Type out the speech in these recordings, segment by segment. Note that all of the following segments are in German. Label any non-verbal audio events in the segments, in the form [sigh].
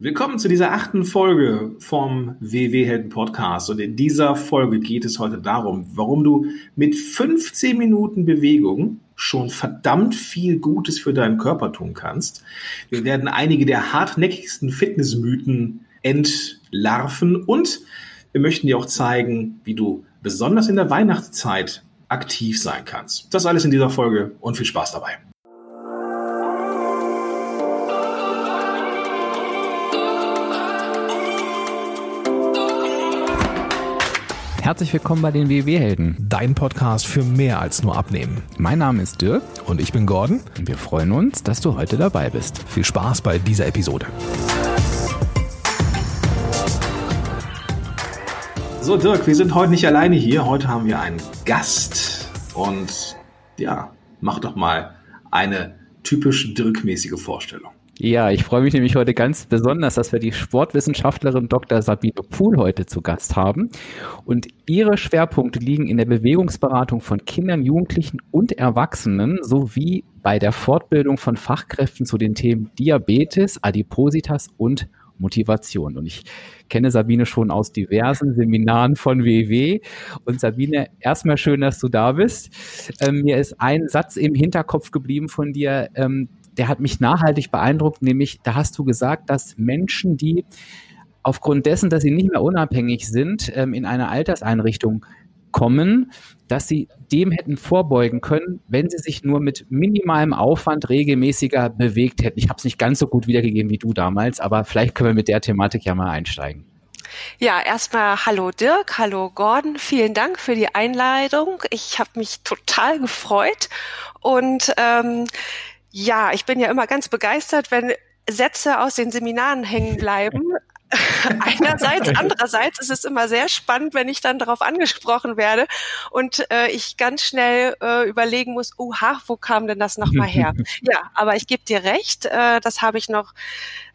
Willkommen zu dieser achten Folge vom WW Helden Podcast. Und in dieser Folge geht es heute darum, warum du mit 15 Minuten Bewegung schon verdammt viel Gutes für deinen Körper tun kannst. Wir werden einige der hartnäckigsten Fitnessmythen entlarven und wir möchten dir auch zeigen, wie du besonders in der Weihnachtszeit aktiv sein kannst. Das alles in dieser Folge und viel Spaß dabei. Herzlich willkommen bei den WW-Helden. Dein Podcast für mehr als nur Abnehmen. Mein Name ist Dirk. Und ich bin Gordon. Und wir freuen uns, dass du heute dabei bist. Viel Spaß bei dieser Episode. So, Dirk, wir sind heute nicht alleine hier. Heute haben wir einen Gast. Und ja, mach doch mal eine typisch Dirk-mäßige Vorstellung. Ja, ich freue mich nämlich heute ganz besonders, dass wir die Sportwissenschaftlerin Dr. Sabine Pohl heute zu Gast haben. Und ihre Schwerpunkte liegen in der Bewegungsberatung von Kindern, Jugendlichen und Erwachsenen sowie bei der Fortbildung von Fachkräften zu den Themen Diabetes, Adipositas und Motivation. Und ich kenne Sabine schon aus diversen Seminaren von WW. Und Sabine, erstmal schön, dass du da bist. Ähm, mir ist ein Satz im Hinterkopf geblieben von dir, ähm, der hat mich nachhaltig beeindruckt, nämlich da hast du gesagt, dass Menschen, die aufgrund dessen, dass sie nicht mehr unabhängig sind, ähm, in eine Alterseinrichtung kommen, dass sie dem hätten vorbeugen können, wenn sie sich nur mit minimalem Aufwand regelmäßiger bewegt hätten. Ich habe es nicht ganz so gut wiedergegeben wie du damals, aber vielleicht können wir mit der Thematik ja mal einsteigen. Ja, erstmal hallo Dirk, hallo Gordon, vielen Dank für die Einladung. Ich habe mich total gefreut und ähm, ja, ich bin ja immer ganz begeistert, wenn Sätze aus den Seminaren hängen bleiben. [laughs] Einerseits, andererseits ist es immer sehr spannend, wenn ich dann darauf angesprochen werde und äh, ich ganz schnell äh, überlegen muss, uha, wo kam denn das nochmal her? [laughs] ja, aber ich gebe dir recht, äh, das habe ich noch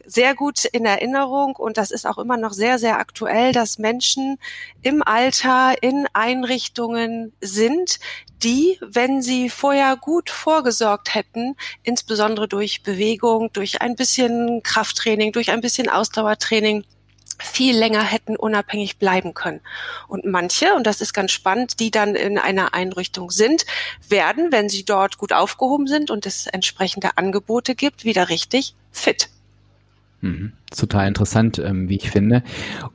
sehr gut in Erinnerung und das ist auch immer noch sehr, sehr aktuell, dass Menschen im Alter in Einrichtungen sind, die, wenn sie vorher gut vorgesorgt hätten, insbesondere durch Bewegung, durch ein bisschen Krafttraining, durch ein bisschen Ausdauertraining, viel länger hätten unabhängig bleiben können. Und manche, und das ist ganz spannend, die dann in einer Einrichtung sind, werden, wenn sie dort gut aufgehoben sind und es entsprechende Angebote gibt, wieder richtig fit. Mhm. Total interessant, ähm, wie ich finde.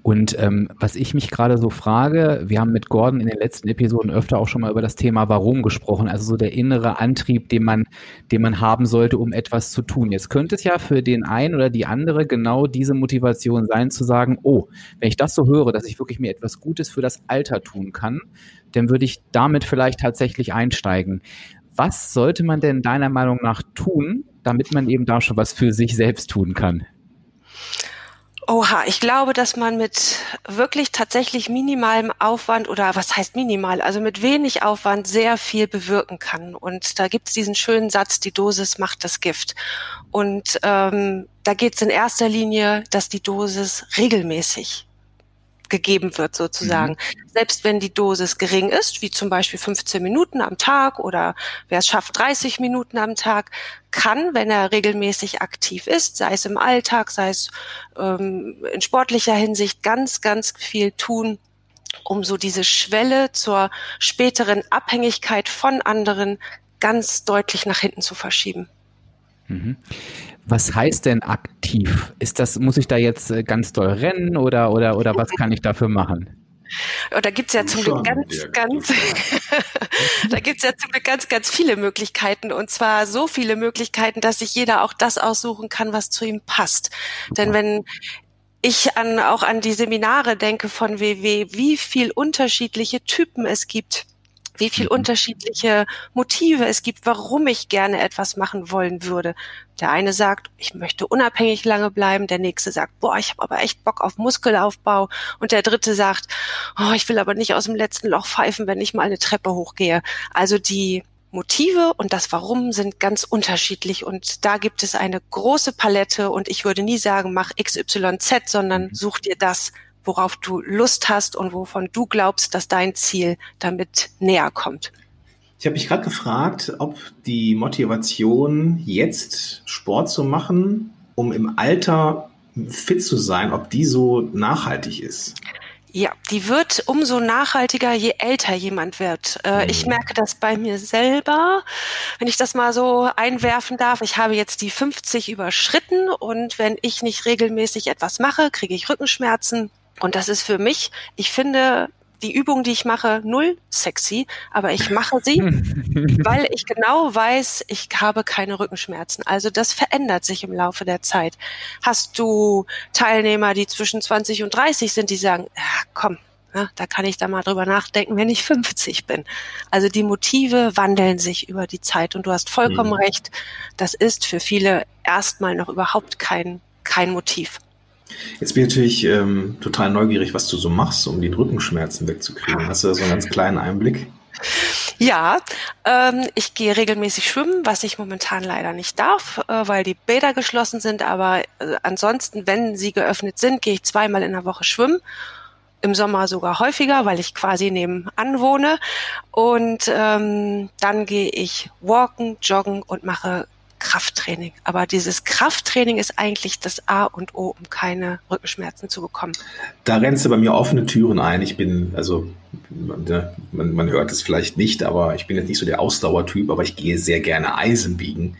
Und ähm, was ich mich gerade so frage, wir haben mit Gordon in den letzten Episoden öfter auch schon mal über das Thema Warum gesprochen, also so der innere Antrieb, den man, den man haben sollte, um etwas zu tun. Jetzt könnte es ja für den einen oder die andere genau diese Motivation sein, zu sagen, oh, wenn ich das so höre, dass ich wirklich mir etwas Gutes für das Alter tun kann, dann würde ich damit vielleicht tatsächlich einsteigen. Was sollte man denn deiner Meinung nach tun, damit man eben da schon was für sich selbst tun kann? Oha, ich glaube, dass man mit wirklich tatsächlich minimalem Aufwand oder was heißt minimal, also mit wenig Aufwand sehr viel bewirken kann. Und da gibt's diesen schönen Satz, die Dosis macht das Gift. Und ähm, da geht's in erster Linie, dass die Dosis regelmäßig gegeben wird sozusagen. Mhm. Selbst wenn die Dosis gering ist, wie zum Beispiel 15 Minuten am Tag oder wer es schafft 30 Minuten am Tag, kann, wenn er regelmäßig aktiv ist, sei es im Alltag, sei es ähm, in sportlicher Hinsicht, ganz, ganz viel tun, um so diese Schwelle zur späteren Abhängigkeit von anderen ganz deutlich nach hinten zu verschieben. Mhm. Was heißt denn aktiv? Ist das, muss ich da jetzt äh, ganz doll rennen oder, oder, oder was kann ich dafür machen? Oh, da gibt's ja zum Glück ganz, ganz, [laughs] da gibt's ja zum Glück ganz, ganz viele Möglichkeiten und zwar so viele Möglichkeiten, dass sich jeder auch das aussuchen kann, was zu ihm passt. Denn wenn ich an, auch an die Seminare denke von WW, wie viel unterschiedliche Typen es gibt wie viel mhm. unterschiedliche Motive es gibt, warum ich gerne etwas machen wollen würde. Der eine sagt, ich möchte unabhängig lange bleiben, der nächste sagt, boah, ich habe aber echt Bock auf Muskelaufbau und der dritte sagt, oh, ich will aber nicht aus dem letzten Loch pfeifen, wenn ich mal eine Treppe hochgehe. Also die Motive und das Warum sind ganz unterschiedlich und da gibt es eine große Palette und ich würde nie sagen, mach XYZ, sondern mhm. such dir das, worauf du Lust hast und wovon du glaubst, dass dein Ziel damit näher kommt. Ich habe mich gerade gefragt, ob die Motivation, jetzt Sport zu machen, um im Alter fit zu sein, ob die so nachhaltig ist? Ja, die wird umso nachhaltiger, je älter jemand wird. Äh, ich mhm. merke das bei mir selber, wenn ich das mal so einwerfen darf. Ich habe jetzt die 50 überschritten und wenn ich nicht regelmäßig etwas mache, kriege ich Rückenschmerzen. Und das ist für mich, ich finde, die Übung, die ich mache, null sexy, aber ich mache sie, [laughs] weil ich genau weiß, ich habe keine Rückenschmerzen. Also das verändert sich im Laufe der Zeit. Hast du Teilnehmer, die zwischen 20 und 30 sind, die sagen, ja, komm, na, da kann ich da mal drüber nachdenken, wenn ich 50 bin. Also die Motive wandeln sich über die Zeit und du hast vollkommen mhm. recht. Das ist für viele erstmal noch überhaupt kein, kein Motiv. Jetzt bin ich natürlich ähm, total neugierig, was du so machst, um die Rückenschmerzen wegzukriegen. Hast du da so einen ganz kleinen Einblick? Ja, ähm, ich gehe regelmäßig schwimmen, was ich momentan leider nicht darf, äh, weil die Bäder geschlossen sind. Aber äh, ansonsten, wenn sie geöffnet sind, gehe ich zweimal in der Woche schwimmen. Im Sommer sogar häufiger, weil ich quasi nebenan wohne. Und ähm, dann gehe ich walken, joggen und mache Krafttraining. Aber dieses Krafttraining ist eigentlich das A und O, um keine Rückenschmerzen zu bekommen. Da rennst du bei mir offene Türen ein. Ich bin, also man, man hört es vielleicht nicht, aber ich bin jetzt nicht so der Ausdauertyp, aber ich gehe sehr gerne Eisen biegen.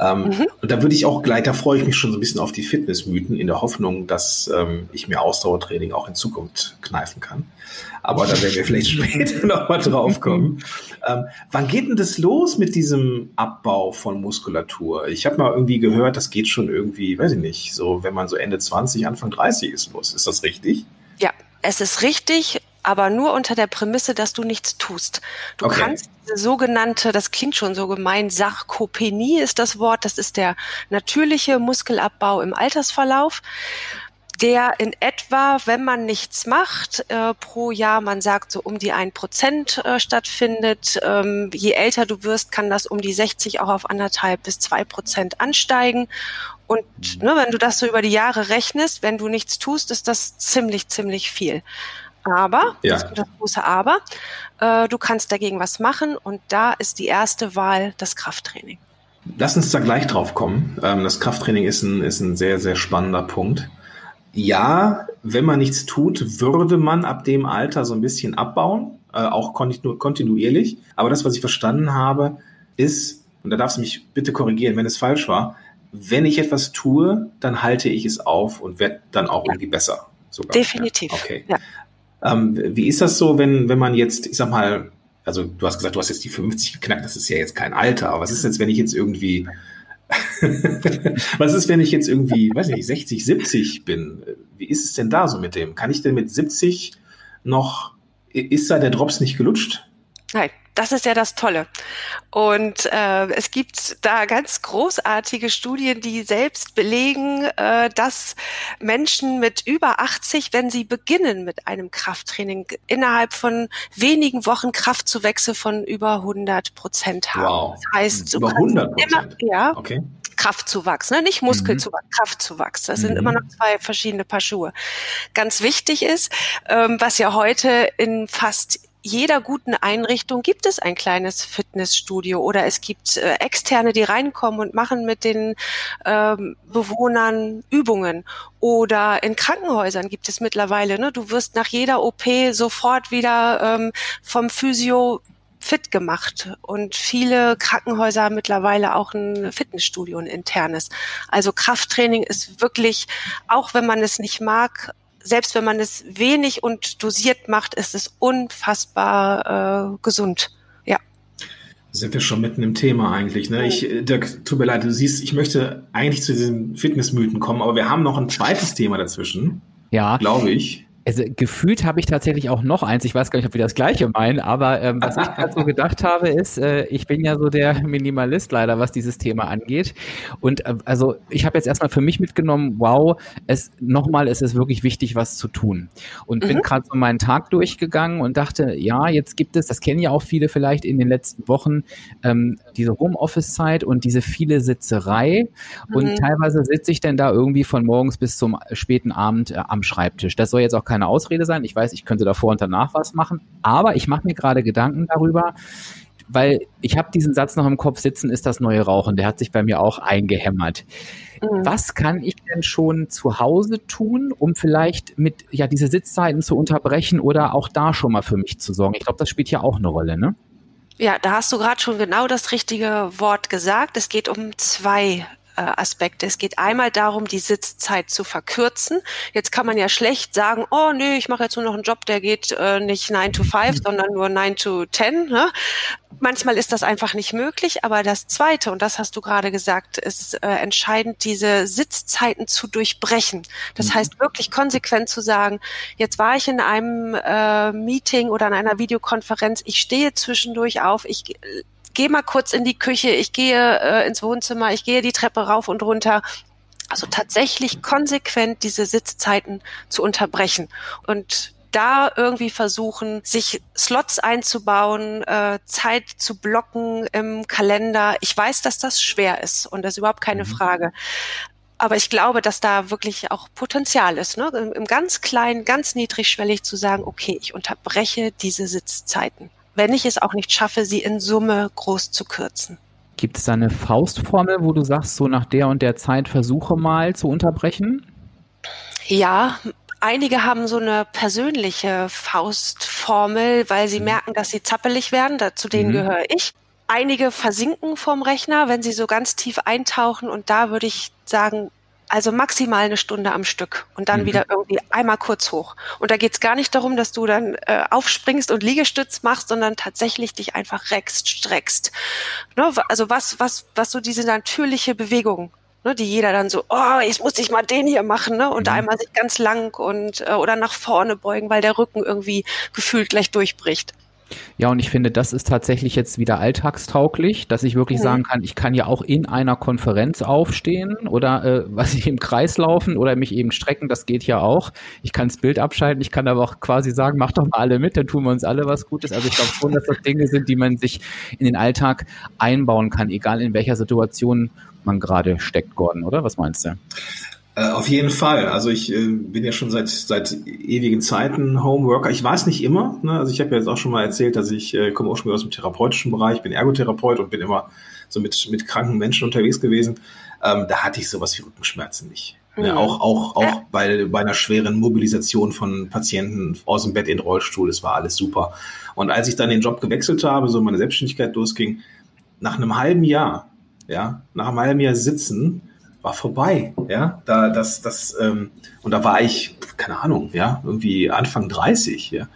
Ähm, mhm. Und da würde ich auch gleich, da freue ich mich schon so ein bisschen auf die Fitnessmythen in der Hoffnung, dass ähm, ich mir Ausdauertraining auch in Zukunft kneifen kann. Aber da werden wir vielleicht [laughs] später nochmal drauf kommen. Ähm, wann geht denn das los mit diesem Abbau von Muskulatur? Ich habe mal irgendwie gehört, das geht schon irgendwie, weiß ich nicht, so wenn man so Ende 20, Anfang 30 ist los. Ist das richtig? Ja, es ist richtig aber nur unter der Prämisse, dass du nichts tust. Du okay. kannst diese sogenannte, das klingt schon so gemein, Sarkopenie ist das Wort, das ist der natürliche Muskelabbau im Altersverlauf der in etwa, wenn man nichts macht, äh, pro Jahr, man sagt so um die ein Prozent äh, stattfindet. Ähm, je älter du wirst, kann das um die 60 auch auf anderthalb bis zwei Prozent ansteigen. Und ne, wenn du das so über die Jahre rechnest, wenn du nichts tust, ist das ziemlich, ziemlich viel. Aber, ja. das, das große Aber, äh, du kannst dagegen was machen und da ist die erste Wahl das Krafttraining. Lass uns da gleich drauf kommen. Ähm, das Krafttraining ist ein, ist ein sehr, sehr spannender Punkt. Ja, wenn man nichts tut, würde man ab dem Alter so ein bisschen abbauen, äh, auch kontinu kontinuierlich. Aber das, was ich verstanden habe, ist, und da darfst du mich bitte korrigieren, wenn es falsch war, wenn ich etwas tue, dann halte ich es auf und werde dann auch irgendwie besser. Sogar. Definitiv. Ja. Okay. Ja. Ähm, wie ist das so, wenn, wenn man jetzt, ich sag mal, also du hast gesagt, du hast jetzt die 50 geknackt, das ist ja jetzt kein Alter, aber was ist jetzt, wenn ich jetzt irgendwie, [laughs] was ist, wenn ich jetzt irgendwie, weiß nicht, 60, 70 bin? Wie ist es denn da so mit dem? Kann ich denn mit 70 noch, ist da der Drops nicht gelutscht? Nein, das ist ja das Tolle. Und äh, es gibt da ganz großartige Studien, die selbst belegen, äh, dass Menschen mit über 80, wenn sie beginnen mit einem Krafttraining, innerhalb von wenigen Wochen Kraftzuwächse von über 100 Prozent haben. Wow. Das heißt, über 100 Prozent? Ja. Okay. Kraftzuwachs, ne? nicht Muskelzuwachs, mhm. Kraftzuwachs. Das mhm. sind immer noch zwei verschiedene Paar Schuhe. Ganz wichtig ist, ähm, was ja heute in fast jeder guten Einrichtung gibt es ein kleines Fitnessstudio oder es gibt äh, Externe, die reinkommen und machen mit den ähm, Bewohnern Übungen. Oder in Krankenhäusern gibt es mittlerweile, ne, du wirst nach jeder OP sofort wieder ähm, vom Physio fit gemacht. Und viele Krankenhäuser haben mittlerweile auch ein Fitnessstudio, ein internes. Also Krafttraining ist wirklich, auch wenn man es nicht mag, selbst wenn man es wenig und dosiert macht, ist es unfassbar äh, gesund. Ja. Sind wir schon mitten im Thema eigentlich, ne? Ich, äh, Dirk, tut mir leid, du siehst, ich möchte eigentlich zu diesen Fitnessmythen kommen, aber wir haben noch ein zweites Thema dazwischen. Ja. Glaube ich. Also gefühlt habe ich tatsächlich auch noch eins. Ich weiß gar nicht, ob wir das gleiche meinen, aber ähm, was ich gerade [laughs] so gedacht habe, ist, äh, ich bin ja so der Minimalist leider, was dieses Thema angeht. Und äh, also ich habe jetzt erstmal für mich mitgenommen, wow, es nochmal ist es wirklich wichtig, was zu tun. Und mhm. bin gerade so meinen Tag durchgegangen und dachte, ja, jetzt gibt es, das kennen ja auch viele vielleicht in den letzten Wochen, ähm, diese Homeoffice-Zeit und diese viele Sitzerei. Mhm. Und teilweise sitze ich dann da irgendwie von morgens bis zum späten Abend äh, am Schreibtisch. Das soll jetzt auch kein keine Ausrede sein. Ich weiß, ich könnte davor und danach was machen, aber ich mache mir gerade Gedanken darüber, weil ich habe diesen Satz noch im Kopf sitzen, ist das neue Rauchen. Der hat sich bei mir auch eingehämmert. Mhm. Was kann ich denn schon zu Hause tun, um vielleicht mit ja diese Sitzzeiten zu unterbrechen oder auch da schon mal für mich zu sorgen? Ich glaube, das spielt ja auch eine Rolle, ne? Ja, da hast du gerade schon genau das richtige Wort gesagt. Es geht um zwei äh, Aspekte. Es geht einmal darum, die Sitzzeit zu verkürzen. Jetzt kann man ja schlecht sagen, oh nee, ich mache jetzt nur noch einen Job, der geht äh, nicht 9 to 5, sondern nur 9 to 10. Ne? Manchmal ist das einfach nicht möglich, aber das Zweite, und das hast du gerade gesagt, ist äh, entscheidend, diese Sitzzeiten zu durchbrechen. Das mhm. heißt wirklich konsequent zu sagen, jetzt war ich in einem äh, Meeting oder in einer Videokonferenz, ich stehe zwischendurch auf, ich gehe mal kurz in die Küche, ich gehe äh, ins Wohnzimmer, ich gehe die Treppe rauf und runter. Also tatsächlich konsequent diese Sitzzeiten zu unterbrechen und da irgendwie versuchen, sich Slots einzubauen, äh, Zeit zu blocken im Kalender. Ich weiß, dass das schwer ist und das ist überhaupt keine mhm. Frage. Aber ich glaube, dass da wirklich auch Potenzial ist, ne? Im, im ganz kleinen, ganz niedrigschwellig zu sagen, okay, ich unterbreche diese Sitzzeiten wenn ich es auch nicht schaffe, sie in Summe groß zu kürzen. Gibt es da eine Faustformel, wo du sagst, so nach der und der Zeit versuche mal zu unterbrechen? Ja, einige haben so eine persönliche Faustformel, weil sie mhm. merken, dass sie zappelig werden. Zu denen mhm. gehöre ich. Einige versinken vom Rechner, wenn sie so ganz tief eintauchen. Und da würde ich sagen, also maximal eine Stunde am Stück und dann mhm. wieder irgendwie einmal kurz hoch. Und da geht's gar nicht darum, dass du dann äh, aufspringst und Liegestütz machst, sondern tatsächlich dich einfach reckst, streckst. Ne? Also was, was, was so diese natürliche Bewegung, ne? die jeder dann so, oh, jetzt muss ich mal den hier machen, ne? Und mhm. einmal sich ganz lang und äh, oder nach vorne beugen, weil der Rücken irgendwie gefühlt gleich durchbricht. Ja, und ich finde, das ist tatsächlich jetzt wieder alltagstauglich, dass ich wirklich mhm. sagen kann, ich kann ja auch in einer Konferenz aufstehen oder äh, [laughs] was ich im Kreis laufen oder mich eben strecken, das geht ja auch. Ich kann das Bild abschalten, ich kann aber auch quasi sagen, mach doch mal alle mit, dann tun wir uns alle was Gutes. Also ich glaube schon, dass das Dinge sind, die man sich in den Alltag einbauen kann, egal in welcher Situation man gerade steckt, Gordon, oder? Was meinst du? Äh, auf jeden Fall. Also ich äh, bin ja schon seit seit ewigen Zeiten Homeworker. Ich war es nicht immer. Ne? Also ich habe ja jetzt auch schon mal erzählt, dass ich äh, komme ursprünglich aus dem therapeutischen Bereich, bin Ergotherapeut und bin immer so mit mit kranken Menschen unterwegs gewesen. Ähm, da hatte ich sowas wie Rückenschmerzen nicht. Ne? Mhm. Ne? Auch auch auch bei bei einer schweren Mobilisation von Patienten aus dem Bett in den Rollstuhl. Das war alles super. Und als ich dann den Job gewechselt habe, so meine Selbstständigkeit losging, nach einem halben Jahr, ja, nach einem halben Jahr sitzen war vorbei, ja, da, das, das, ähm, und da war ich, keine Ahnung, ja, irgendwie Anfang 30, ja,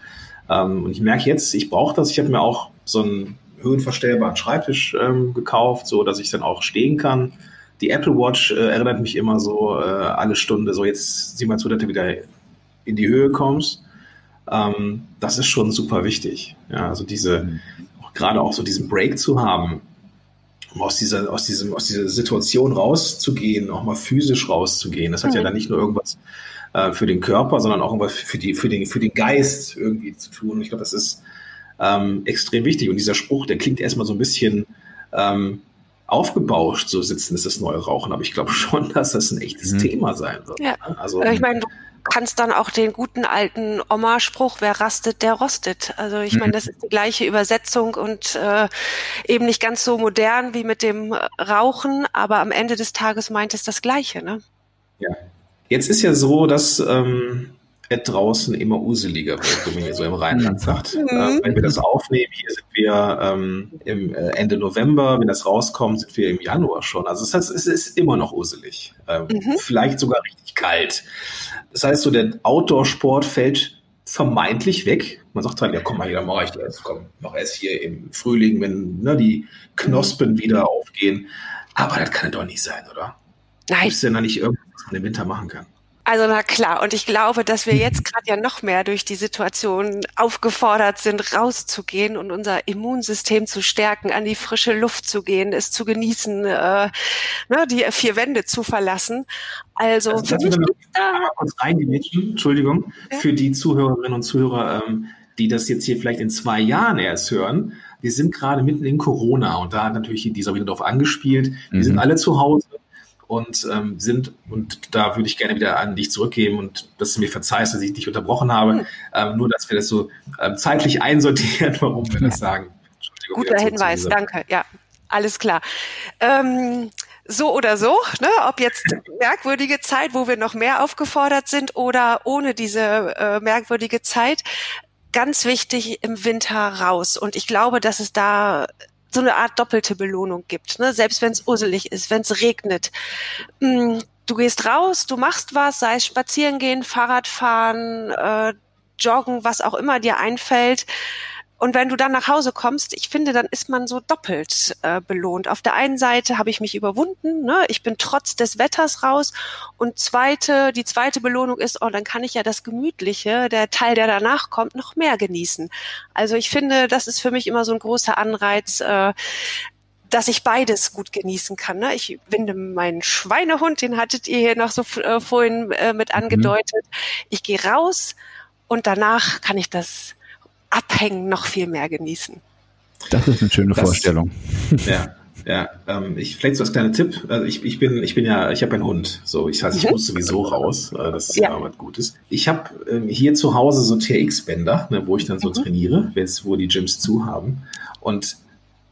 ähm, und ich merke jetzt, ich brauche das, ich habe mir auch so einen höhenverstellbaren Schreibtisch ähm, gekauft, so dass ich dann auch stehen kann. Die Apple Watch äh, erinnert mich immer so äh, alle Stunde, so jetzt sieh mal zu, dass du wieder in die Höhe kommst. Ähm, das ist schon super wichtig. Ja, also diese, mhm. gerade auch so diesen Break zu haben, um aus dieser, aus diesem, aus dieser Situation rauszugehen, auch mal physisch rauszugehen. Das hat mhm. ja dann nicht nur irgendwas äh, für den Körper, sondern auch irgendwas für, die, für, den, für den Geist irgendwie zu tun. Ich glaube, das ist ähm, extrem wichtig. Und dieser Spruch, der klingt erstmal so ein bisschen ähm, aufgebauscht, so sitzen ist das neue Rauchen, aber ich glaube schon, [laughs] dass das ein echtes mhm. Thema sein wird. Ja. Also, ich meine, kannst dann auch den guten alten Oma-Spruch, wer rastet, der rostet. Also ich meine, mhm. das ist die gleiche Übersetzung und äh, eben nicht ganz so modern wie mit dem Rauchen, aber am Ende des Tages meint es das Gleiche, ne? Ja. Jetzt ist ja so, dass ähm, es draußen immer useliger wird, wie man hier so im Rheinland sagt. Mhm. Äh, wenn wir das aufnehmen, hier sind wir ähm, im äh, Ende November, wenn das rauskommt, sind wir im Januar schon. Also das heißt, es ist immer noch uselig. Ähm, mhm. Vielleicht sogar richtig kalt. Das heißt, so der Outdoor-Sport fällt vermeintlich weg. Man sagt halt, ja, komm mal hier, dann mache ich das. Komm, mach erst hier im Frühling, wenn ne, die Knospen wieder aufgehen. Aber das kann doch nicht sein, oder? Nein. Gibt es denn da nicht irgendwas, was man im Winter machen kann? Also na klar, und ich glaube, dass wir jetzt gerade ja noch mehr durch die Situation aufgefordert sind, rauszugehen und unser Immunsystem zu stärken, an die frische Luft zu gehen, es zu genießen, äh, ne, die vier Wände zu verlassen. Also, also für mich da kurz reingemitschen, Entschuldigung, ja? für die Zuhörerinnen und Zuhörer, ähm, die das jetzt hier vielleicht in zwei Jahren erst hören. Wir sind gerade mitten in Corona und da hat natürlich dieser wieder darauf angespielt. Wir mhm. sind alle zu Hause und ähm, sind, und da würde ich gerne wieder an dich zurückgeben und dass du mir verzeihst, dass ich dich unterbrochen habe, mhm. ähm, nur dass wir das so ähm, zeitlich einsortieren, [laughs] warum wir das sagen. guter Hinweis, danke. Ja, alles klar. Ähm, so oder so, ne? ob jetzt merkwürdige Zeit, wo wir noch mehr aufgefordert sind oder ohne diese äh, merkwürdige Zeit, ganz wichtig im Winter raus. Und ich glaube, dass es da so eine Art doppelte Belohnung gibt, ne? selbst wenn es urselig ist, wenn es regnet. Mm, du gehst raus, du machst was, sei es spazieren gehen, Fahrradfahren, äh, joggen, was auch immer dir einfällt. Und wenn du dann nach Hause kommst, ich finde, dann ist man so doppelt äh, belohnt. Auf der einen Seite habe ich mich überwunden, ne? ich bin trotz des Wetters raus. Und zweite, die zweite Belohnung ist, oh, dann kann ich ja das Gemütliche, der Teil, der danach kommt, noch mehr genießen. Also ich finde, das ist für mich immer so ein großer Anreiz, äh, dass ich beides gut genießen kann. Ne? Ich finde meinen Schweinehund, den hattet ihr hier noch so äh, vorhin äh, mit mhm. angedeutet. Mhm. Ich gehe raus und danach kann ich das Abhängen noch viel mehr genießen. Das ist eine schöne das, Vorstellung. Ja, ja. Ähm, ich vielleicht so als kleiner Tipp. Also ich, ich bin, ich bin ja, ich habe einen Hund. So, ich heißt, ich mhm. muss sowieso raus. Äh, das ist ja, ja was Gutes. Ich habe ähm, hier zu Hause so TX-Bänder, ne, wo ich dann so mhm. trainiere, wenn's, wo die Gyms zu haben. Und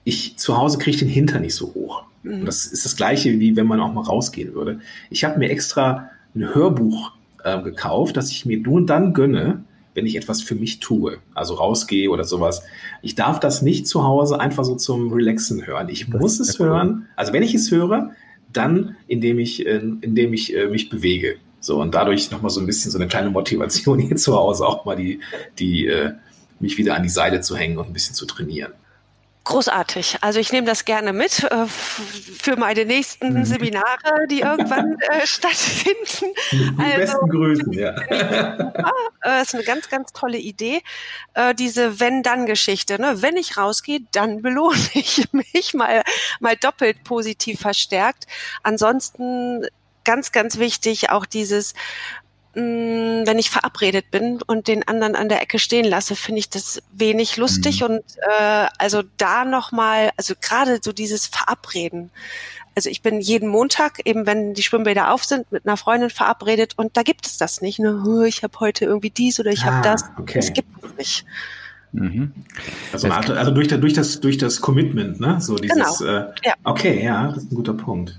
ich zu Hause kriege den Hinter nicht so hoch. Mhm. das ist das gleiche, wie wenn man auch mal rausgehen würde. Ich habe mir extra ein Hörbuch äh, gekauft, das ich mir nur dann gönne, wenn ich etwas für mich tue, also rausgehe oder sowas. Ich darf das nicht zu Hause einfach so zum Relaxen hören. Ich das muss es hören. Also wenn ich es höre, dann indem ich, äh, indem ich äh, mich bewege. So und dadurch nochmal so ein bisschen so eine kleine Motivation [laughs] hier zu Hause auch mal die, die, äh, mich wieder an die Seite zu hängen und ein bisschen zu trainieren. Großartig. Also ich nehme das gerne mit äh, für meine nächsten mhm. Seminare, die irgendwann [laughs] äh, stattfinden. Die also, besten Grüßen, [laughs] ja. Äh, ist eine ganz, ganz tolle Idee. Äh, diese Wenn-Dann-Geschichte. Ne? Wenn ich rausgehe, dann belohne [laughs] ich mich mal, mal doppelt positiv verstärkt. Ansonsten ganz, ganz wichtig auch dieses Mm, wenn ich verabredet bin und den anderen an der Ecke stehen lasse, finde ich das wenig lustig. Mhm. Und äh, also da nochmal, also gerade so dieses Verabreden. Also ich bin jeden Montag, eben wenn die Schwimmbäder auf sind, mit einer Freundin verabredet und da gibt es das nicht. Ne? Ich habe heute irgendwie dies oder ich ah, habe das. Okay. Das gibt es nicht. Mhm. Also, also durch, durch, das, durch das Commitment, ne? So dieses, genau. äh, ja. okay, ja, das ist ein guter Punkt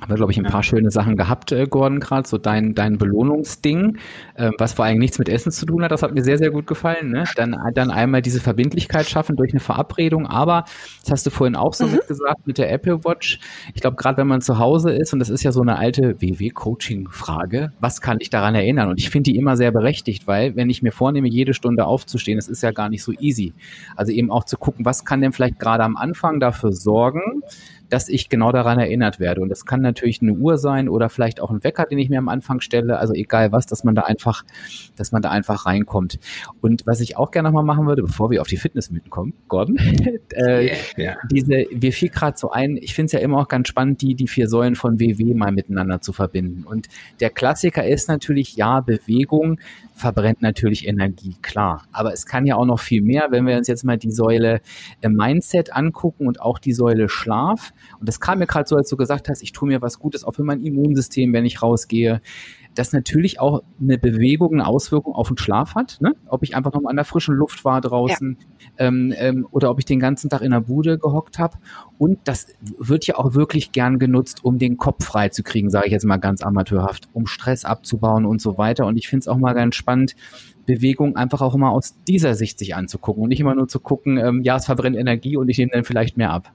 haben wir, glaube ich, ein paar schöne Sachen gehabt, äh, Gordon, gerade so dein, dein Belohnungsding, äh, was vor allem nichts mit Essen zu tun hat, das hat mir sehr, sehr gut gefallen. Ne? Dann, dann einmal diese Verbindlichkeit schaffen durch eine Verabredung, aber, das hast du vorhin auch so mhm. mitgesagt mit der Apple Watch, ich glaube, gerade wenn man zu Hause ist, und das ist ja so eine alte WW-Coaching-Frage, was kann ich daran erinnern? Und ich finde die immer sehr berechtigt, weil wenn ich mir vornehme, jede Stunde aufzustehen, das ist ja gar nicht so easy. Also eben auch zu gucken, was kann denn vielleicht gerade am Anfang dafür sorgen, dass ich genau daran erinnert werde. Und das kann natürlich eine Uhr sein oder vielleicht auch ein Wecker, den ich mir am Anfang stelle. Also egal was, dass man da einfach, dass man da einfach reinkommt. Und was ich auch gerne nochmal machen würde, bevor wir auf die Fitnessmythen kommen, Gordon, [laughs] äh, yeah. diese, wir fiel gerade so ein, ich finde es ja immer auch ganz spannend, die, die vier Säulen von WW mal miteinander zu verbinden. Und der Klassiker ist natürlich, ja, Bewegung verbrennt natürlich Energie, klar. Aber es kann ja auch noch viel mehr, wenn wir uns jetzt mal die Säule äh, Mindset angucken und auch die Säule Schlaf. Und das kam mir gerade so, als du gesagt hast, ich tue mir was Gutes auch für mein Immunsystem, wenn ich rausgehe dass natürlich auch eine Bewegung eine Auswirkung auf den Schlaf hat. Ne? Ob ich einfach noch mal an der frischen Luft war draußen ja. ähm, ähm, oder ob ich den ganzen Tag in der Bude gehockt habe. Und das wird ja auch wirklich gern genutzt, um den Kopf frei zu kriegen, sage ich jetzt mal ganz amateurhaft, um Stress abzubauen und so weiter. Und ich finde es auch mal ganz spannend, Bewegung einfach auch immer aus dieser Sicht sich anzugucken und nicht immer nur zu gucken, ähm, ja, es verbrennt Energie und ich nehme dann vielleicht mehr ab.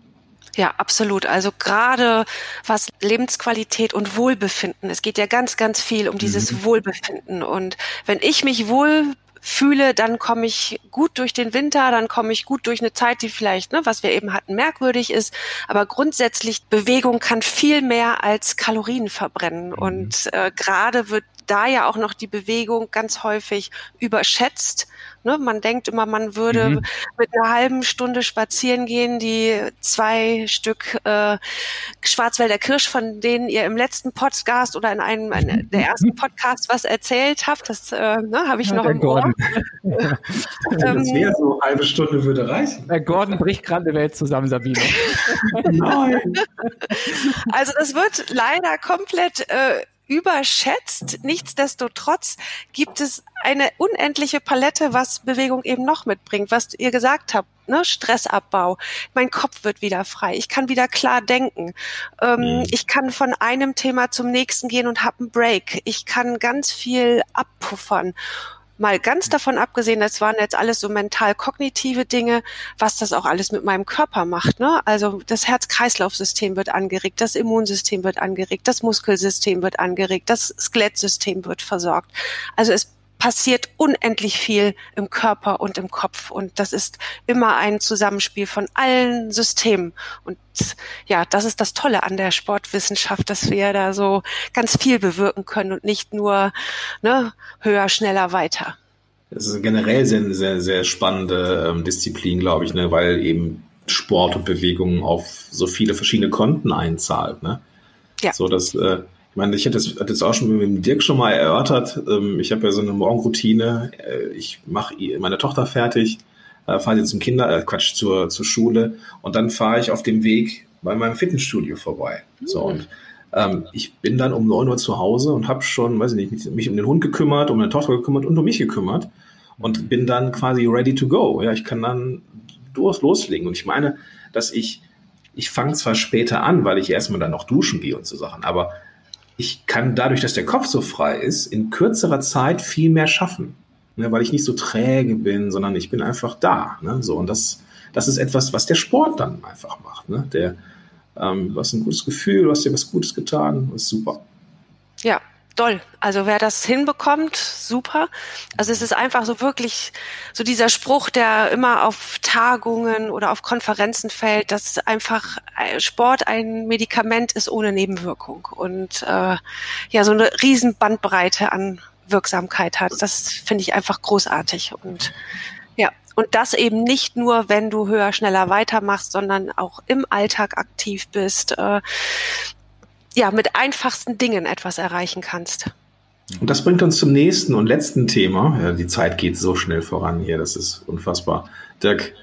Ja, absolut. Also gerade was Lebensqualität und Wohlbefinden. Es geht ja ganz, ganz viel um dieses mhm. Wohlbefinden. Und wenn ich mich wohl fühle, dann komme ich gut durch den Winter, dann komme ich gut durch eine Zeit, die vielleicht, ne, was wir eben hatten, merkwürdig ist. Aber grundsätzlich Bewegung kann viel mehr als Kalorien verbrennen. Mhm. Und äh, gerade wird da ja auch noch die Bewegung ganz häufig überschätzt. Ne? Man denkt immer, man würde mhm. mit einer halben Stunde spazieren gehen, die zwei Stück äh, Schwarzwälder Kirsch, von denen ihr im letzten Podcast oder in einem in [laughs] der ersten Podcast was erzählt habt, das äh, ne, habe ich ja, noch im Gordon. Ohr. [laughs] das wäre so, eine halbe Stunde würde reichen. Der Gordon bricht gerade die Welt zusammen, Sabine. [laughs] Nein. Also das wird leider komplett äh, überschätzt. Nichtsdestotrotz gibt es eine unendliche Palette, was Bewegung eben noch mitbringt, was ihr gesagt habt. Ne, Stressabbau. Mein Kopf wird wieder frei. Ich kann wieder klar denken. Ähm, mhm. Ich kann von einem Thema zum nächsten gehen und habe einen Break. Ich kann ganz viel abpuffern mal ganz davon abgesehen, das waren jetzt alles so mental-kognitive Dinge, was das auch alles mit meinem Körper macht. Ne? Also das Herz-Kreislauf-System wird angeregt, das Immunsystem wird angeregt, das Muskelsystem wird angeregt, das Skelettsystem wird versorgt. Also es passiert unendlich viel im Körper und im Kopf. Und das ist immer ein Zusammenspiel von allen Systemen. Und ja, das ist das Tolle an der Sportwissenschaft, dass wir da so ganz viel bewirken können und nicht nur ne, höher, schneller, weiter. Das ist generell sehr, sehr, sehr spannende ähm, Disziplin, glaube ich, ne, weil eben Sport und Bewegung auf so viele verschiedene Konten einzahlt. Ne? Ja. So dass äh, ich meine, ich hatte das, hatte auch schon mit dem Dirk schon mal erörtert. Ähm, ich habe ja so eine Morgenroutine. Äh, ich mache meine Tochter fertig, äh, fahre sie zum Kinder, äh, Quatsch, zur, zur Schule und dann fahre ich auf dem Weg bei meinem Fitnessstudio vorbei. So und ähm, ich bin dann um neun Uhr zu Hause und habe schon, weiß ich nicht, mich um den Hund gekümmert, um meine Tochter gekümmert und um mich gekümmert und bin dann quasi ready to go. Ja, ich kann dann durch loslegen. Und ich meine, dass ich, ich fange zwar später an, weil ich erstmal dann noch duschen gehe und so Sachen, aber ich kann dadurch, dass der Kopf so frei ist, in kürzerer Zeit viel mehr schaffen. Ne, weil ich nicht so träge bin, sondern ich bin einfach da. Ne, so, und das, das ist etwas, was der Sport dann einfach macht. Ne? Der, ähm, du hast ein gutes Gefühl, du hast dir was Gutes getan, ist super. Doll. Also wer das hinbekommt, super. Also es ist einfach so wirklich so dieser Spruch, der immer auf Tagungen oder auf Konferenzen fällt, dass einfach Sport ein Medikament ist ohne Nebenwirkung und äh, ja so eine riesen Bandbreite an Wirksamkeit hat. Das finde ich einfach großartig und ja, und das eben nicht nur, wenn du höher, schneller weitermachst, sondern auch im Alltag aktiv bist. Äh, ja, mit einfachsten Dingen etwas erreichen kannst. Und das bringt uns zum nächsten und letzten Thema. Ja, die Zeit geht so schnell voran hier, das ist unfassbar. Dirk,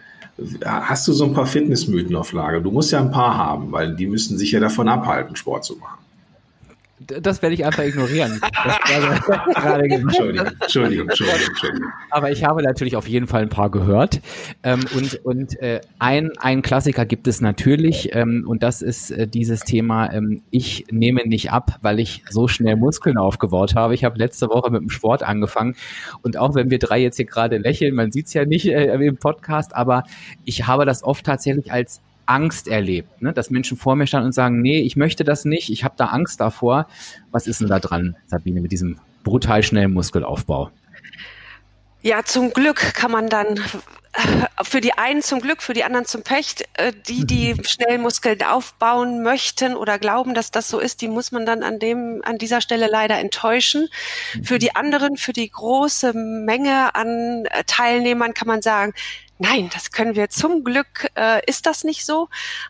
hast du so ein paar Fitnessmythen auf Lager? Du musst ja ein paar haben, weil die müssen sich ja davon abhalten, Sport zu machen das werde ich einfach ignorieren. [laughs] [laughs] Entschuldigung, Entschuldigung, Entschuldigung, Entschuldigung. Aber ich habe natürlich auf jeden Fall ein paar gehört. Ähm, und und äh, ein, ein Klassiker gibt es natürlich, ähm, und das ist äh, dieses Thema, ähm, ich nehme nicht ab, weil ich so schnell Muskeln aufgebaut habe. Ich habe letzte Woche mit dem Sport angefangen. Und auch wenn wir drei jetzt hier gerade lächeln, man sieht es ja nicht äh, im Podcast, aber ich habe das oft tatsächlich als Angst erlebt, ne? dass Menschen vor mir standen und sagen, nee, ich möchte das nicht, ich habe da Angst davor. Was ist denn da dran, Sabine, mit diesem brutal schnellen Muskelaufbau? Ja, zum Glück kann man dann äh, für die einen zum Glück, für die anderen zum Pech. Äh, die, die [laughs] schnell Muskeln aufbauen möchten oder glauben, dass das so ist, die muss man dann an dem, an dieser Stelle leider enttäuschen. Für die anderen, für die große Menge an äh, Teilnehmern kann man sagen, Nein, das können wir zum Glück, äh, ist das nicht so.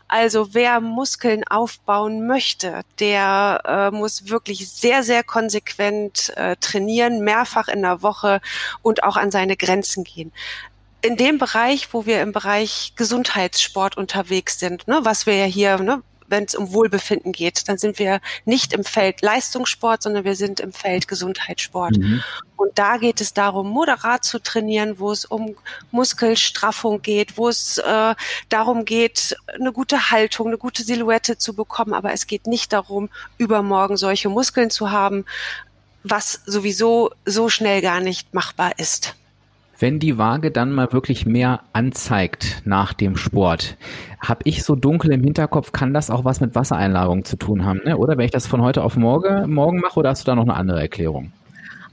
Also wer Muskeln aufbauen möchte, der äh, muss wirklich sehr, sehr konsequent äh, trainieren, mehrfach in der Woche und auch an seine Grenzen gehen in dem Bereich, wo wir im Bereich Gesundheitssport unterwegs sind, ne, was wir ja hier, ne, wenn es um Wohlbefinden geht. Dann sind wir nicht im Feld Leistungssport, sondern wir sind im Feld Gesundheitssport. Mhm. Und da geht es darum, moderat zu trainieren, wo es um Muskelstraffung geht, wo es äh, darum geht, eine gute Haltung, eine gute Silhouette zu bekommen. Aber es geht nicht darum, übermorgen solche Muskeln zu haben, was sowieso so schnell gar nicht machbar ist wenn die Waage dann mal wirklich mehr anzeigt nach dem Sport, habe ich so dunkel im Hinterkopf, kann das auch was mit Wassereinlagerung zu tun haben, ne? oder wenn ich das von heute auf morgen, morgen mache, oder hast du da noch eine andere Erklärung?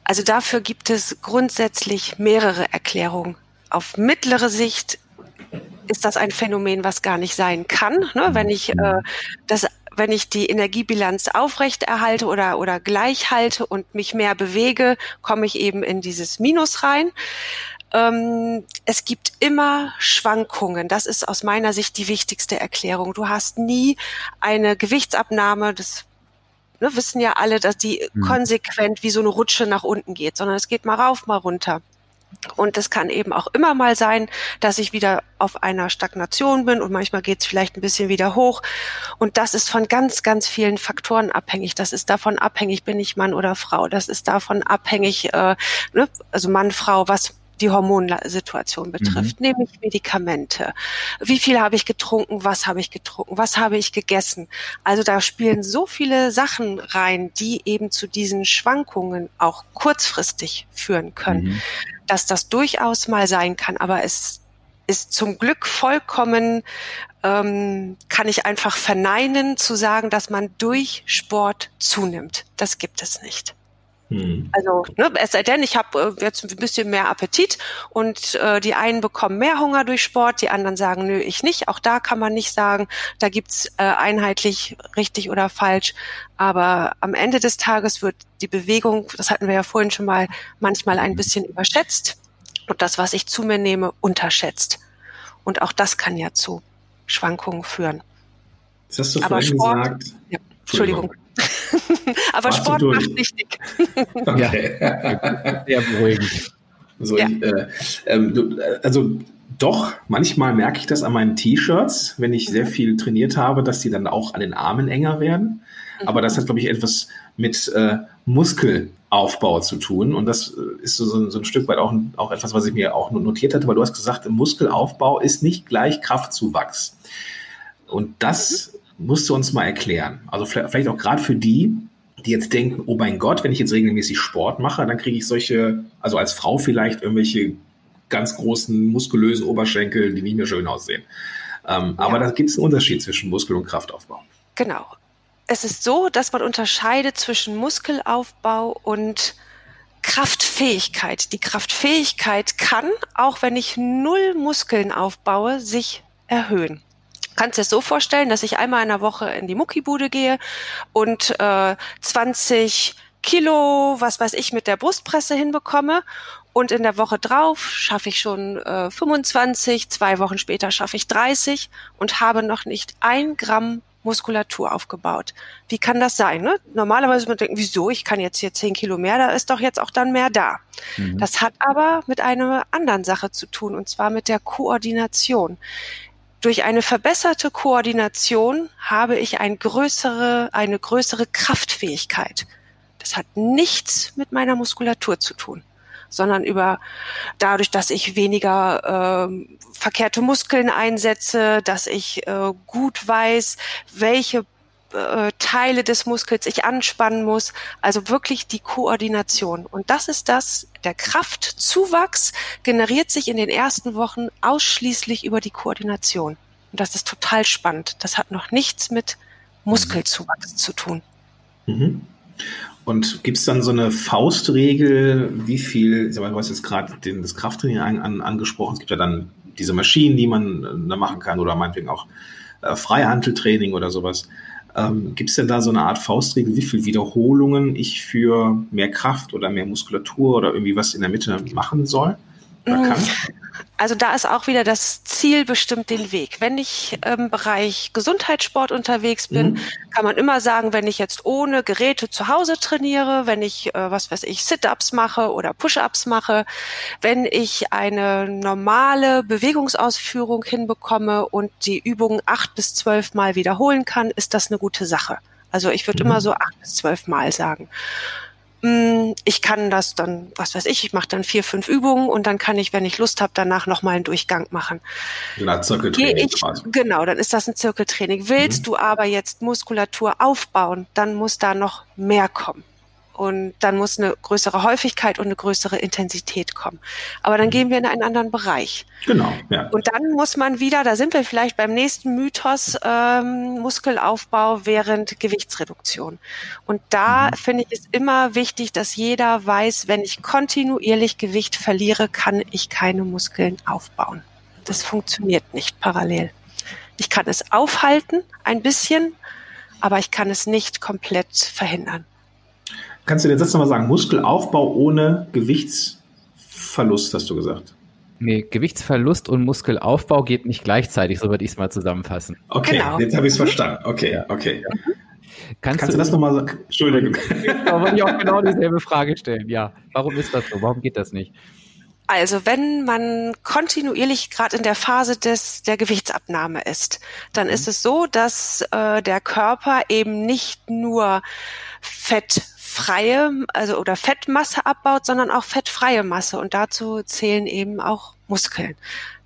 Also dafür gibt es grundsätzlich mehrere Erklärungen. Auf mittlere Sicht ist das ein Phänomen, was gar nicht sein kann. Ne? Wenn ich äh, das wenn ich die Energiebilanz aufrechterhalte oder, oder gleich halte und mich mehr bewege, komme ich eben in dieses Minus rein. Ähm, es gibt immer Schwankungen. Das ist aus meiner Sicht die wichtigste Erklärung. Du hast nie eine Gewichtsabnahme, das ne, wissen ja alle, dass die mhm. konsequent wie so eine Rutsche nach unten geht, sondern es geht mal rauf, mal runter. Und es kann eben auch immer mal sein, dass ich wieder auf einer Stagnation bin und manchmal geht es vielleicht ein bisschen wieder hoch. Und das ist von ganz, ganz vielen Faktoren abhängig. Das ist davon abhängig, bin ich Mann oder Frau. Das ist davon abhängig, äh, ne? also Mann, Frau, was die Hormonsituation betrifft, mhm. nämlich Medikamente. Wie viel habe ich getrunken? Was habe ich getrunken? Was habe ich gegessen? Also da spielen so viele Sachen rein, die eben zu diesen Schwankungen auch kurzfristig führen können, mhm. dass das durchaus mal sein kann. Aber es ist zum Glück vollkommen, ähm, kann ich einfach verneinen, zu sagen, dass man durch Sport zunimmt. Das gibt es nicht. Hm. Also, ne, es sei denn, ich habe äh, jetzt ein bisschen mehr Appetit und äh, die einen bekommen mehr Hunger durch Sport, die anderen sagen, nö, ich nicht. Auch da kann man nicht sagen, da gibt's äh, einheitlich richtig oder falsch. Aber am Ende des Tages wird die Bewegung, das hatten wir ja vorhin schon mal, manchmal ein bisschen überschätzt und das, was ich zu mir nehme, unterschätzt. Und auch das kann ja zu Schwankungen führen. Das hast du Aber Sport, gesagt. Ja, Entschuldigung. [laughs] Aber Warst Sport macht wichtig. [laughs] Okay. Ja. Sehr beruhigend. So, ja. ich, äh, ähm, du, äh, also doch, manchmal merke ich das an meinen T-Shirts, wenn ich sehr mhm. viel trainiert habe, dass die dann auch an den Armen enger werden. Aber das hat, glaube ich, etwas mit äh, Muskelaufbau zu tun. Und das äh, ist so, so ein Stück weit auch, auch etwas, was ich mir auch notiert hatte, weil du hast gesagt, Muskelaufbau ist nicht gleich Kraftzuwachs. Und das mhm. Musst du uns mal erklären. Also vielleicht auch gerade für die, die jetzt denken, oh mein Gott, wenn ich jetzt regelmäßig Sport mache, dann kriege ich solche, also als Frau vielleicht irgendwelche ganz großen, muskulösen Oberschenkel, die nicht mehr schön aussehen. Ähm, ja. Aber da gibt es einen Unterschied zwischen Muskel- und Kraftaufbau. Genau. Es ist so, dass man unterscheidet zwischen Muskelaufbau und Kraftfähigkeit. Die Kraftfähigkeit kann, auch wenn ich null Muskeln aufbaue, sich erhöhen kannst dir das so vorstellen, dass ich einmal in der Woche in die Muckibude gehe und äh, 20 Kilo, was weiß ich, mit der Brustpresse hinbekomme. Und in der Woche drauf schaffe ich schon äh, 25, zwei Wochen später schaffe ich 30 und habe noch nicht ein Gramm Muskulatur aufgebaut. Wie kann das sein? Ne? Normalerweise man denken, wieso? Ich kann jetzt hier 10 Kilo mehr, da ist doch jetzt auch dann mehr da. Mhm. Das hat aber mit einer anderen Sache zu tun, und zwar mit der Koordination. Durch eine verbesserte Koordination habe ich ein größere, eine größere Kraftfähigkeit. Das hat nichts mit meiner Muskulatur zu tun, sondern über dadurch, dass ich weniger äh, verkehrte Muskeln einsetze, dass ich äh, gut weiß, welche äh, Teile des Muskels ich anspannen muss. Also wirklich die Koordination. Und das ist das, der Kraftzuwachs generiert sich in den ersten Wochen ausschließlich über die Koordination. Und das ist total spannend. Das hat noch nichts mit Muskelzuwachs zu tun. Mhm. Und gibt es dann so eine Faustregel, wie viel, du hast jetzt gerade das Krafttraining an, an, angesprochen, es gibt ja dann diese Maschinen, die man äh, da machen kann oder meinetwegen auch äh, Freihandeltraining oder sowas. Ähm, Gibt es denn da so eine Art Faustregel, wie viele Wiederholungen ich für mehr Kraft oder mehr Muskulatur oder irgendwie was in der Mitte machen soll? Kann? Also da ist auch wieder das Ziel bestimmt den Weg. Wenn ich im Bereich Gesundheitssport unterwegs bin, mhm. kann man immer sagen, wenn ich jetzt ohne Geräte zu Hause trainiere, wenn ich, äh, was weiß ich, Sit-ups mache oder Push-ups mache, wenn ich eine normale Bewegungsausführung hinbekomme und die Übungen acht bis zwölf Mal wiederholen kann, ist das eine gute Sache. Also ich würde mhm. immer so acht bis zwölf Mal sagen. Ich kann das dann, was weiß ich, ich mache dann vier, fünf Übungen und dann kann ich, wenn ich Lust habe, danach nochmal einen Durchgang machen. Na, Zirkeltraining ich, Genau, dann ist das ein Zirkeltraining. Willst mhm. du aber jetzt Muskulatur aufbauen, dann muss da noch mehr kommen. Und dann muss eine größere Häufigkeit und eine größere Intensität kommen. Aber dann mhm. gehen wir in einen anderen Bereich. Genau. Ja. Und dann muss man wieder, da sind wir vielleicht beim nächsten Mythos, ähm, Muskelaufbau während Gewichtsreduktion. Und da mhm. finde ich es immer wichtig, dass jeder weiß, wenn ich kontinuierlich Gewicht verliere, kann ich keine Muskeln aufbauen. Das funktioniert nicht parallel. Ich kann es aufhalten, ein bisschen, aber ich kann es nicht komplett verhindern. Kannst du den Satz nochmal sagen? Muskelaufbau ohne Gewichtsverlust, hast du gesagt. Nee, Gewichtsverlust und Muskelaufbau geht nicht gleichzeitig, so würde ich es mal zusammenfassen. Okay, genau. jetzt habe ich es verstanden. Okay, okay. Kannst, Kannst du, du, das nochmal sagen? Entschuldigung. Da wollte ich auch genau dieselbe Frage stellen. Ja, warum ist das so? Warum geht das nicht? Also wenn man kontinuierlich gerade in der Phase des der Gewichtsabnahme ist, dann mhm. ist es so, dass äh, der Körper eben nicht nur fettfreie, also oder Fettmasse abbaut, sondern auch fettfreie Masse und dazu zählen eben auch Muskeln.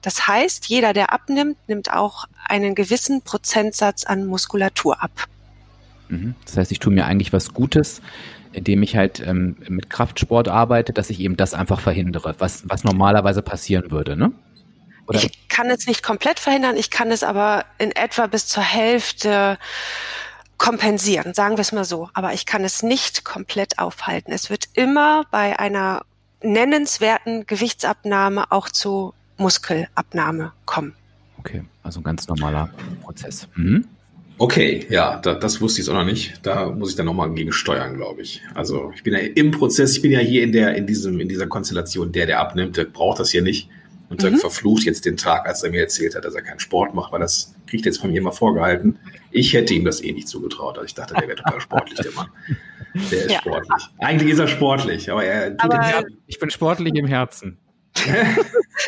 Das heißt, jeder, der abnimmt, nimmt auch einen gewissen Prozentsatz an Muskulatur ab. Mhm. Das heißt, ich tue mir eigentlich was Gutes, indem ich halt ähm, mit Kraftsport arbeite, dass ich eben das einfach verhindere, was, was normalerweise passieren würde, ne? Oder? Ich kann es nicht komplett verhindern, ich kann es aber in etwa bis zur Hälfte kompensieren, sagen wir es mal so. Aber ich kann es nicht komplett aufhalten. Es wird immer bei einer nennenswerten Gewichtsabnahme auch zu Muskelabnahme kommen. Okay, also ein ganz normaler Prozess. Mhm. Okay, ja, da, das wusste ich auch noch nicht. Da muss ich dann nochmal gegen steuern, glaube ich. Also ich bin ja im Prozess, ich bin ja hier in der, in diesem, in dieser Konstellation, der, der abnimmt, der braucht das hier nicht. Und mhm. verflucht jetzt den Tag, als er mir erzählt hat, dass er keinen Sport macht, weil das kriegt jetzt von mir immer vorgehalten. Ich hätte ihm das eh nicht zugetraut. Also ich dachte, der wäre total sportlich, der Mann. Der ist ja. sportlich. Eigentlich ist er sportlich, aber er tut aber Ich bin sportlich im Herzen.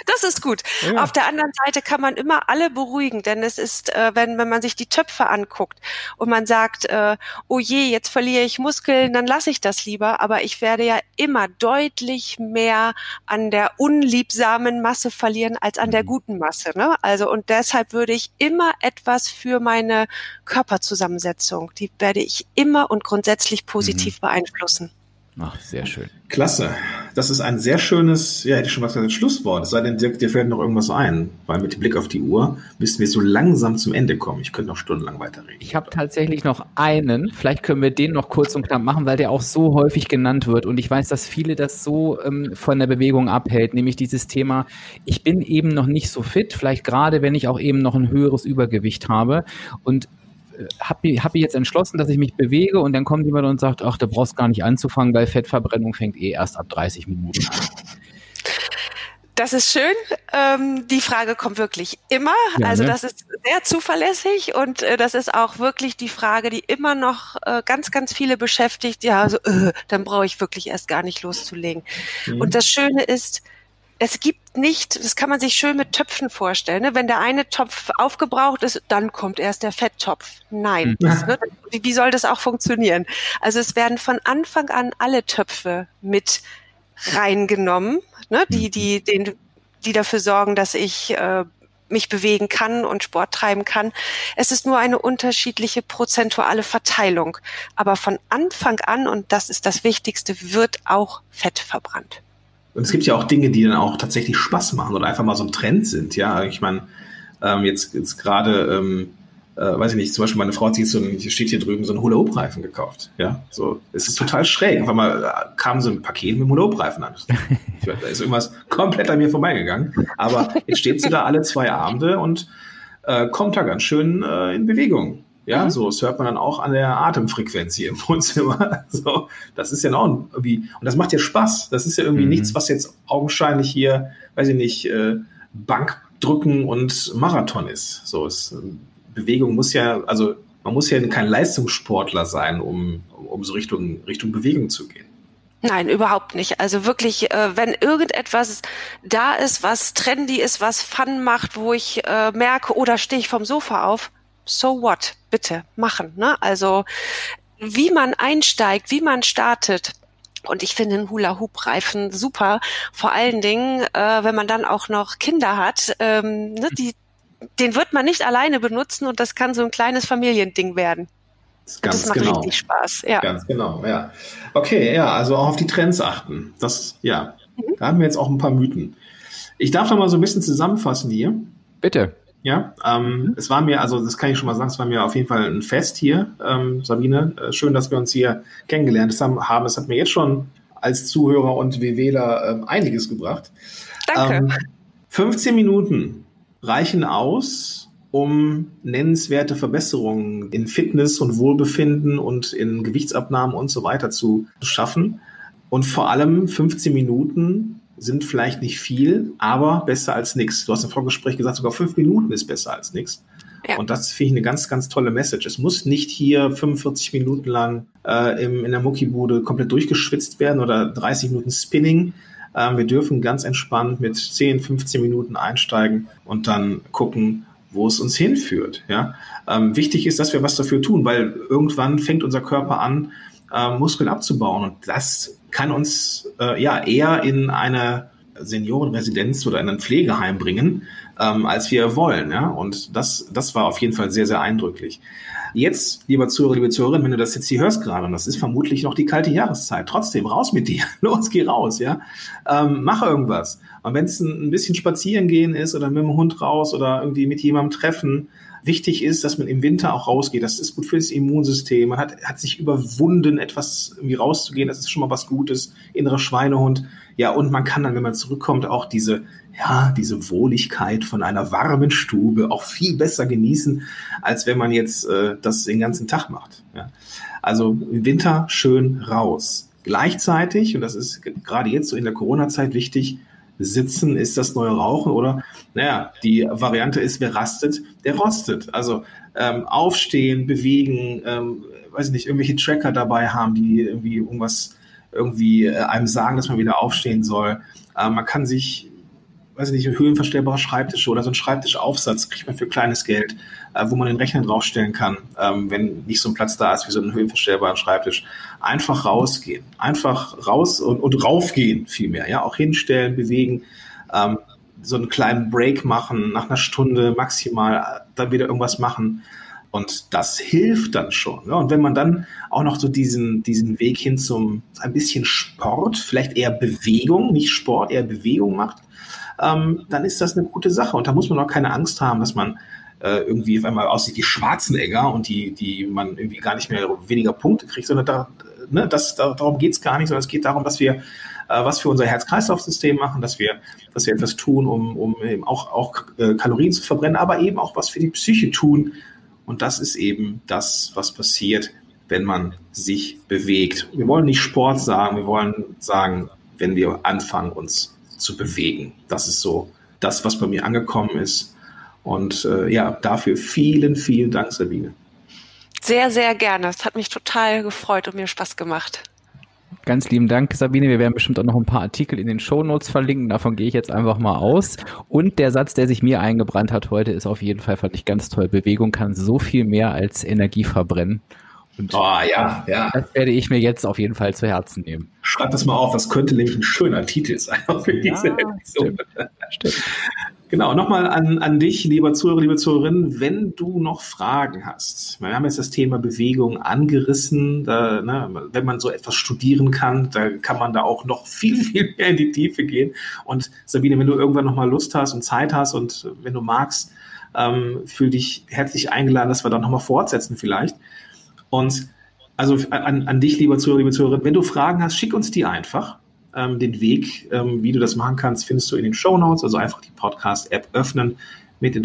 Das ist gut. Ja. Auf der anderen Seite kann man immer alle beruhigen, denn es ist, äh, wenn, wenn man sich die Töpfe anguckt und man sagt, äh, oh je, jetzt verliere ich Muskeln, dann lasse ich das lieber. Aber ich werde ja immer deutlich mehr an der unliebsamen Masse verlieren als an der mhm. guten Masse. Ne? Also und deshalb würde ich immer etwas für meine Körperzusammensetzung, die werde ich immer und grundsätzlich positiv mhm. beeinflussen. Ach, sehr schön. Klasse. Das ist ein sehr schönes, ja, hätte ich schon was gesagt, Schlusswort. Es sei denn, Dirk, dir fällt noch irgendwas ein, weil mit Blick auf die Uhr müssen wir so langsam zum Ende kommen. Ich könnte noch stundenlang weiterreden. Ich habe tatsächlich noch einen. Vielleicht können wir den noch kurz und knapp machen, weil der auch so häufig genannt wird. Und ich weiß, dass viele das so ähm, von der Bewegung abhält, nämlich dieses Thema, ich bin eben noch nicht so fit, vielleicht gerade, wenn ich auch eben noch ein höheres Übergewicht habe. Und habe hab ich jetzt entschlossen, dass ich mich bewege und dann kommt jemand und sagt, ach, du brauchst gar nicht anzufangen, weil Fettverbrennung fängt eh erst ab 30 Minuten an. Das ist schön. Ähm, die Frage kommt wirklich immer. Ja, also ne? das ist sehr zuverlässig und äh, das ist auch wirklich die Frage, die immer noch äh, ganz, ganz viele beschäftigt. Ja, also äh, dann brauche ich wirklich erst gar nicht loszulegen. Mhm. Und das Schöne ist, es gibt nicht, das kann man sich schön mit Töpfen vorstellen. Ne? Wenn der eine Topf aufgebraucht ist, dann kommt erst der Fetttopf. Nein, mhm. das, ne? wie, wie soll das auch funktionieren? Also es werden von Anfang an alle Töpfe mit reingenommen, ne? die, die, den, die dafür sorgen, dass ich äh, mich bewegen kann und Sport treiben kann. Es ist nur eine unterschiedliche prozentuale Verteilung. Aber von Anfang an, und das ist das Wichtigste, wird auch Fett verbrannt. Und es gibt ja auch Dinge, die dann auch tatsächlich Spaß machen oder einfach mal so ein Trend sind. Ja, ich meine, ähm, jetzt, jetzt gerade, ähm, äh, weiß ich nicht, zum Beispiel meine Frau hat sich so ein, steht hier drüben, so einen Hula-Hoop-Reifen gekauft. Ja, so, es ist total schräg. Einfach mal äh, kam so ein Paket mit einem Hula-Hoop-Reifen an. [laughs] da ist irgendwas komplett an mir vorbeigegangen. Aber jetzt steht sie da alle zwei Abende und äh, kommt da ganz schön äh, in Bewegung. Ja, mhm. so, das hört man dann auch an der Atemfrequenz hier im Wohnzimmer. [laughs] So, das ist ja noch irgendwie, und das macht ja Spaß. Das ist ja irgendwie mhm. nichts, was jetzt augenscheinlich hier, weiß ich nicht, äh, Bankdrücken und Marathon ist. So, es, Bewegung muss ja, also man muss ja kein Leistungssportler sein, um, um so Richtung, Richtung Bewegung zu gehen. Nein, überhaupt nicht. Also wirklich, äh, wenn irgendetwas da ist, was trendy ist, was Fun macht, wo ich äh, merke, oder oh, stehe ich vom Sofa auf, so what? Bitte machen. Ne? Also wie man einsteigt, wie man startet. Und ich finde einen Hula-Hoop-Reifen super. Vor allen Dingen, äh, wenn man dann auch noch Kinder hat, ähm, ne, die, den wird man nicht alleine benutzen und das kann so ein kleines Familiending werden. Das, ganz das macht genau. richtig Spaß. Ja. Ganz genau, ja. Okay, ja, also auch auf die Trends achten. Das, ja, mhm. da haben wir jetzt auch ein paar Mythen. Ich darf noch mal so ein bisschen zusammenfassen hier. Bitte. Ja, ähm, mhm. es war mir, also das kann ich schon mal sagen, es war mir auf jeden Fall ein Fest hier, ähm, Sabine. Äh, schön, dass wir uns hier kennengelernt haben. Es hat mir jetzt schon als Zuhörer und WWler ähm, einiges gebracht. Danke. 15 ähm, Minuten reichen aus, um nennenswerte Verbesserungen in Fitness und Wohlbefinden und in Gewichtsabnahmen und so weiter zu schaffen. Und vor allem 15 Minuten sind vielleicht nicht viel, aber besser als nichts. Du hast im Vorgespräch gesagt, sogar fünf Minuten ist besser als nichts. Ja. Und das finde ich eine ganz, ganz tolle Message. Es muss nicht hier 45 Minuten lang äh, im, in der Muckibude komplett durchgeschwitzt werden oder 30 Minuten Spinning. Ähm, wir dürfen ganz entspannt mit 10, 15 Minuten einsteigen und dann gucken, wo es uns hinführt. Ja? Ähm, wichtig ist, dass wir was dafür tun, weil irgendwann fängt unser Körper an, äh, Muskeln abzubauen. Und das kann uns äh, ja eher in eine Seniorenresidenz oder in ein Pflegeheim bringen, ähm, als wir wollen. Ja? Und das, das war auf jeden Fall sehr, sehr eindrücklich. Jetzt, lieber Zuhörer, liebe Zuhörerin, wenn du das jetzt hier hörst gerade, und das ist vermutlich noch die kalte Jahreszeit, trotzdem raus mit dir. [laughs] Los, geh raus, ja. Ähm, mach irgendwas. Und wenn es ein, bisschen spazieren gehen ist oder mit dem Hund raus oder irgendwie mit jemandem treffen, wichtig ist, dass man im Winter auch rausgeht. Das ist gut für das Immunsystem. Man hat, hat sich überwunden, etwas irgendwie rauszugehen. Das ist schon mal was Gutes. Innerer Schweinehund. Ja, und man kann dann, wenn man zurückkommt, auch diese, ja, diese Wohligkeit von einer warmen Stube auch viel besser genießen, als wenn man jetzt äh, das den ganzen Tag macht. Ja. Also im Winter schön raus. Gleichzeitig, und das ist gerade jetzt so in der Corona-Zeit wichtig, Sitzen ist das neue Rauchen oder, naja, die Variante ist, wer rastet, der rostet. Also ähm, aufstehen, bewegen, ähm, weiß ich nicht, irgendwelche Tracker dabei haben, die irgendwie irgendwas irgendwie äh, einem sagen, dass man wieder aufstehen soll. Äh, man kann sich weiß ich nicht, ein höhenverstellbarer Schreibtisch oder so ein Schreibtischaufsatz kriegt man für kleines Geld, äh, wo man den Rechner draufstellen kann, ähm, wenn nicht so ein Platz da ist wie so ein höhenverstellbarer Schreibtisch. Einfach rausgehen. Einfach raus und, und raufgehen vielmehr. Ja, auch hinstellen, bewegen, ähm, so einen kleinen Break machen, nach einer Stunde maximal äh, dann wieder irgendwas machen. Und das hilft dann schon. Ne? Und wenn man dann auch noch so diesen, diesen Weg hin zum ein bisschen Sport, vielleicht eher Bewegung, nicht Sport, eher Bewegung macht, ähm, dann ist das eine gute Sache. Und da muss man auch keine Angst haben, dass man äh, irgendwie auf einmal aussieht wie Schwarzenegger und die, die man irgendwie gar nicht mehr weniger Punkte kriegt, sondern da, ne, das, da, darum geht es gar nicht, sondern es geht darum, dass wir äh, was für unser Herz-Kreislauf-System machen, dass wir, dass wir etwas tun, um, um eben auch, auch äh, Kalorien zu verbrennen, aber eben auch was für die Psyche tun. Und das ist eben das, was passiert, wenn man sich bewegt. Wir wollen nicht Sport sagen, wir wollen sagen, wenn wir anfangen, uns zu bewegen. Das ist so das, was bei mir angekommen ist. Und äh, ja, dafür vielen, vielen Dank, Sabine. Sehr, sehr gerne. Es hat mich total gefreut und mir Spaß gemacht. Ganz lieben Dank, Sabine. Wir werden bestimmt auch noch ein paar Artikel in den Show Notes verlinken. Davon gehe ich jetzt einfach mal aus. Und der Satz, der sich mir eingebrannt hat heute, ist auf jeden Fall, fand ich ganz toll. Bewegung kann so viel mehr als Energie verbrennen. Und oh, ja, ja. Das werde ich mir jetzt auf jeden Fall zu Herzen nehmen. Schreib das mal auf, das könnte nämlich ein schöner Titel sein [laughs] für diese ja, Episode. Stimmt, stimmt. Genau, nochmal an, an dich, lieber Zuhörer, liebe Zuhörerin, wenn du noch Fragen hast. Wir haben jetzt das Thema Bewegung angerissen. Da, ne, wenn man so etwas studieren kann, da kann man da auch noch [laughs] viel, viel mehr in die Tiefe gehen. Und Sabine, wenn du irgendwann nochmal Lust hast und Zeit hast und wenn du magst, ähm, fühl dich herzlich eingeladen, dass wir da nochmal fortsetzen vielleicht. Und also an, an dich, lieber Zuhörer, liebe Zuhörerin, wenn du Fragen hast, schick uns die einfach. Ähm, den Weg, ähm, wie du das machen kannst, findest du in den Show Notes. Also einfach die Podcast-App öffnen, mit,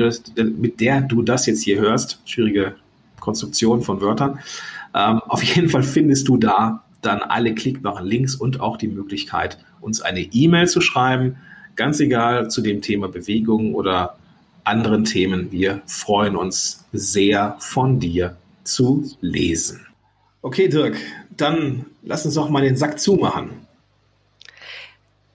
mit, der du das jetzt hier hörst. Schwierige Konstruktion von Wörtern. Ähm, auf jeden Fall findest du da dann alle klickbaren Links und auch die Möglichkeit, uns eine E-Mail zu schreiben. Ganz egal zu dem Thema Bewegung oder anderen Themen. Wir freuen uns sehr von dir zu lesen. Okay, Dirk, dann lass uns doch mal den Sack zumachen.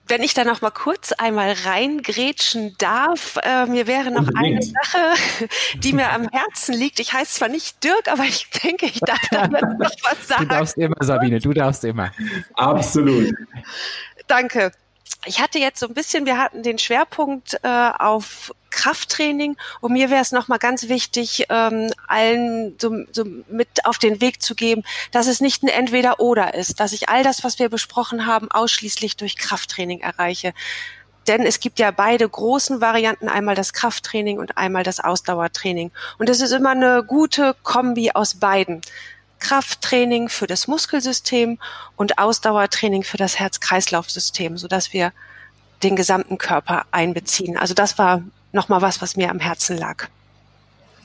Wenn ich da noch mal kurz einmal reingrätschen darf, äh, mir wäre noch Unbedingt. eine Sache, [laughs] die mir am Herzen liegt. Ich heiße zwar nicht Dirk, aber ich denke, ich darf damit noch [laughs] was sagen. Du darfst immer, Sabine, du darfst immer. Absolut. Danke ich hatte jetzt so ein bisschen, wir hatten den Schwerpunkt äh, auf Krafttraining und mir wäre es nochmal ganz wichtig, ähm, allen so, so mit auf den Weg zu geben, dass es nicht ein Entweder-Oder ist, dass ich all das, was wir besprochen haben, ausschließlich durch Krafttraining erreiche. Denn es gibt ja beide großen Varianten, einmal das Krafttraining und einmal das Ausdauertraining. Und es ist immer eine gute Kombi aus beiden. Krafttraining für das Muskelsystem und Ausdauertraining für das Herz-Kreislauf-System, sodass wir den gesamten Körper einbeziehen. Also das war nochmal was, was mir am Herzen lag.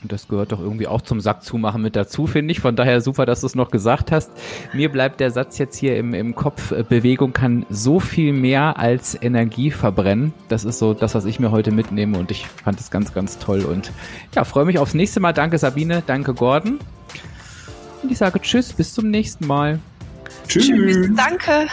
Und das gehört doch irgendwie auch zum Sack zumachen mit dazu, finde ich. Von daher super, dass du es noch gesagt hast. Mir bleibt der Satz jetzt hier im, im Kopf. Äh, Bewegung kann so viel mehr als Energie verbrennen. Das ist so das, was ich mir heute mitnehme und ich fand es ganz, ganz toll. Und ja, freue mich aufs nächste Mal. Danke Sabine, danke Gordon. Und ich sage Tschüss, bis zum nächsten Mal. Tschüss. Tschüss danke.